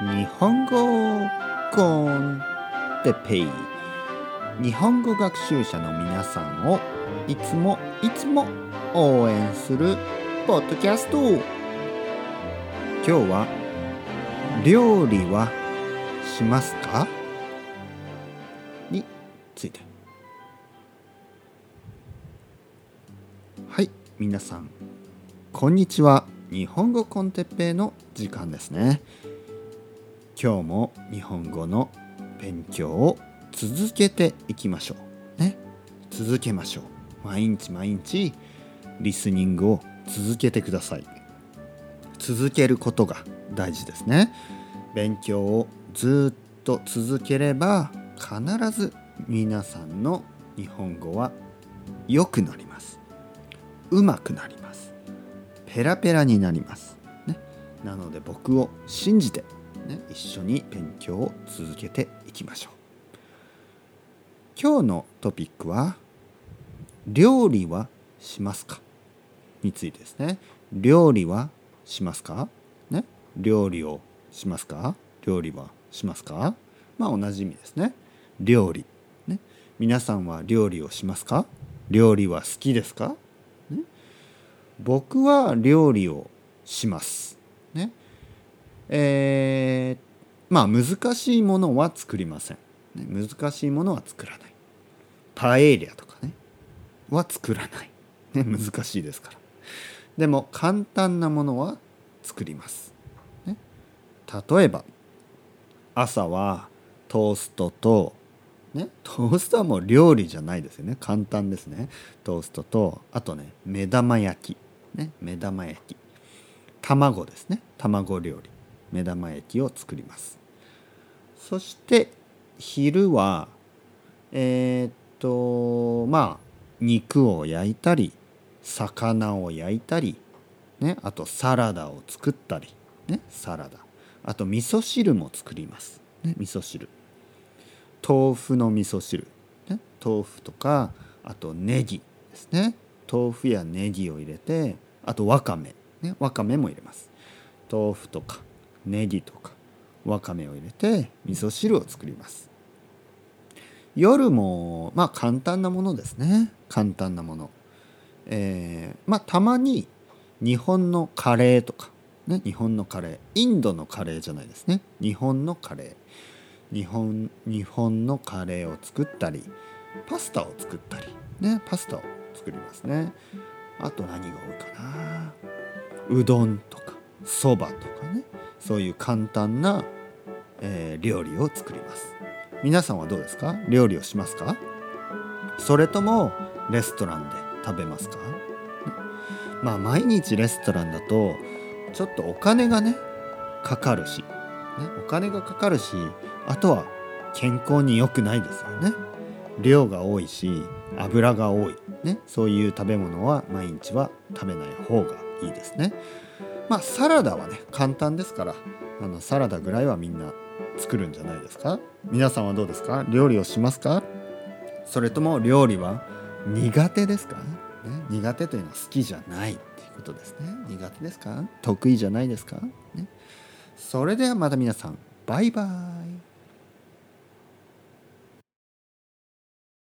日本語コンテペイ。日本語学習者の皆さんをいつもいつも応援するポッドキャスト。今日は料理はしますか？について。はい皆さん。こんにちは。日本語コンテッペイの時間ですね。今日も日本語の勉強を続けていきましょう。ね。続けましょう。毎日毎日リスニングを続けてください。続けることが大事ですね。勉強をずっと続ければ必ず皆さんの日本語は良くなります。うまくなります。ペラペラになります、ね、なので僕を信じて、ね、一緒に勉強を続けていきましょう。今日のトピックは料理はしますか？についてですね。料理はしますか？ね料理をしますか？料理はしますか？まあ同じ意味ですね。料理。ね皆さんは料理をしますか？料理は好きですか、ね、僕は料理をします。ねえー、まあ難しいものは作りません、ね、難しいものは作らない。パエリアとかね。は作らない、ね、難しいですから。でも簡単なものは作ります、ね、例えば朝はトーストとねトーストはもう料理じゃないですよね。簡単ですね。トーストとあとね目玉焼き。ね目玉焼き。卵ですね。卵料理。目玉焼きを作ります。そして昼はえー、っとまあ肉を焼いたり魚を焼いたり、ね、あとサラダを作ったり、ね、サラダ。あと味噌汁も作ります、ね、味噌汁。豆腐の味噌汁、ね、豆腐とかあとネギですね。豆腐やネギを入れてあとわかめ、ね、わかめも入れます。豆腐とか。ネギとかわかめを入れて味噌汁を作ります。夜もまあ簡単なものですね。簡単なもの。えー、まあたまに日本のカレーとか、ね、日本のカレー。インドのカレーじゃないですね。日本のカレー。日本日本のカレーを作ったりパスタを作ったりねパスタを作りますね。あと何が多いかな。うどんとかそばとかね。そういう簡単な、えー、料理を作ります。皆さんはどうですか？料理をしますか？それともレストランで食べますか？まあ毎日レストランだとちょっとお金がねかかるし、ね、お金がかかるしあとは健康に良くないですよね。量が多いし油が多い、ね、そういう食べ物は毎日は食べない方がいいですね。まあサラダはね簡単ですからあのサラダぐらいはみんな作るんじゃないですか？皆さんはどうですか？料理をしますか？それとも料理は苦手ですか、ね、苦手というのは好きじゃないっていうことですね。苦手ですか？得意じゃないですか、ね、それではまた皆さんバイバイ。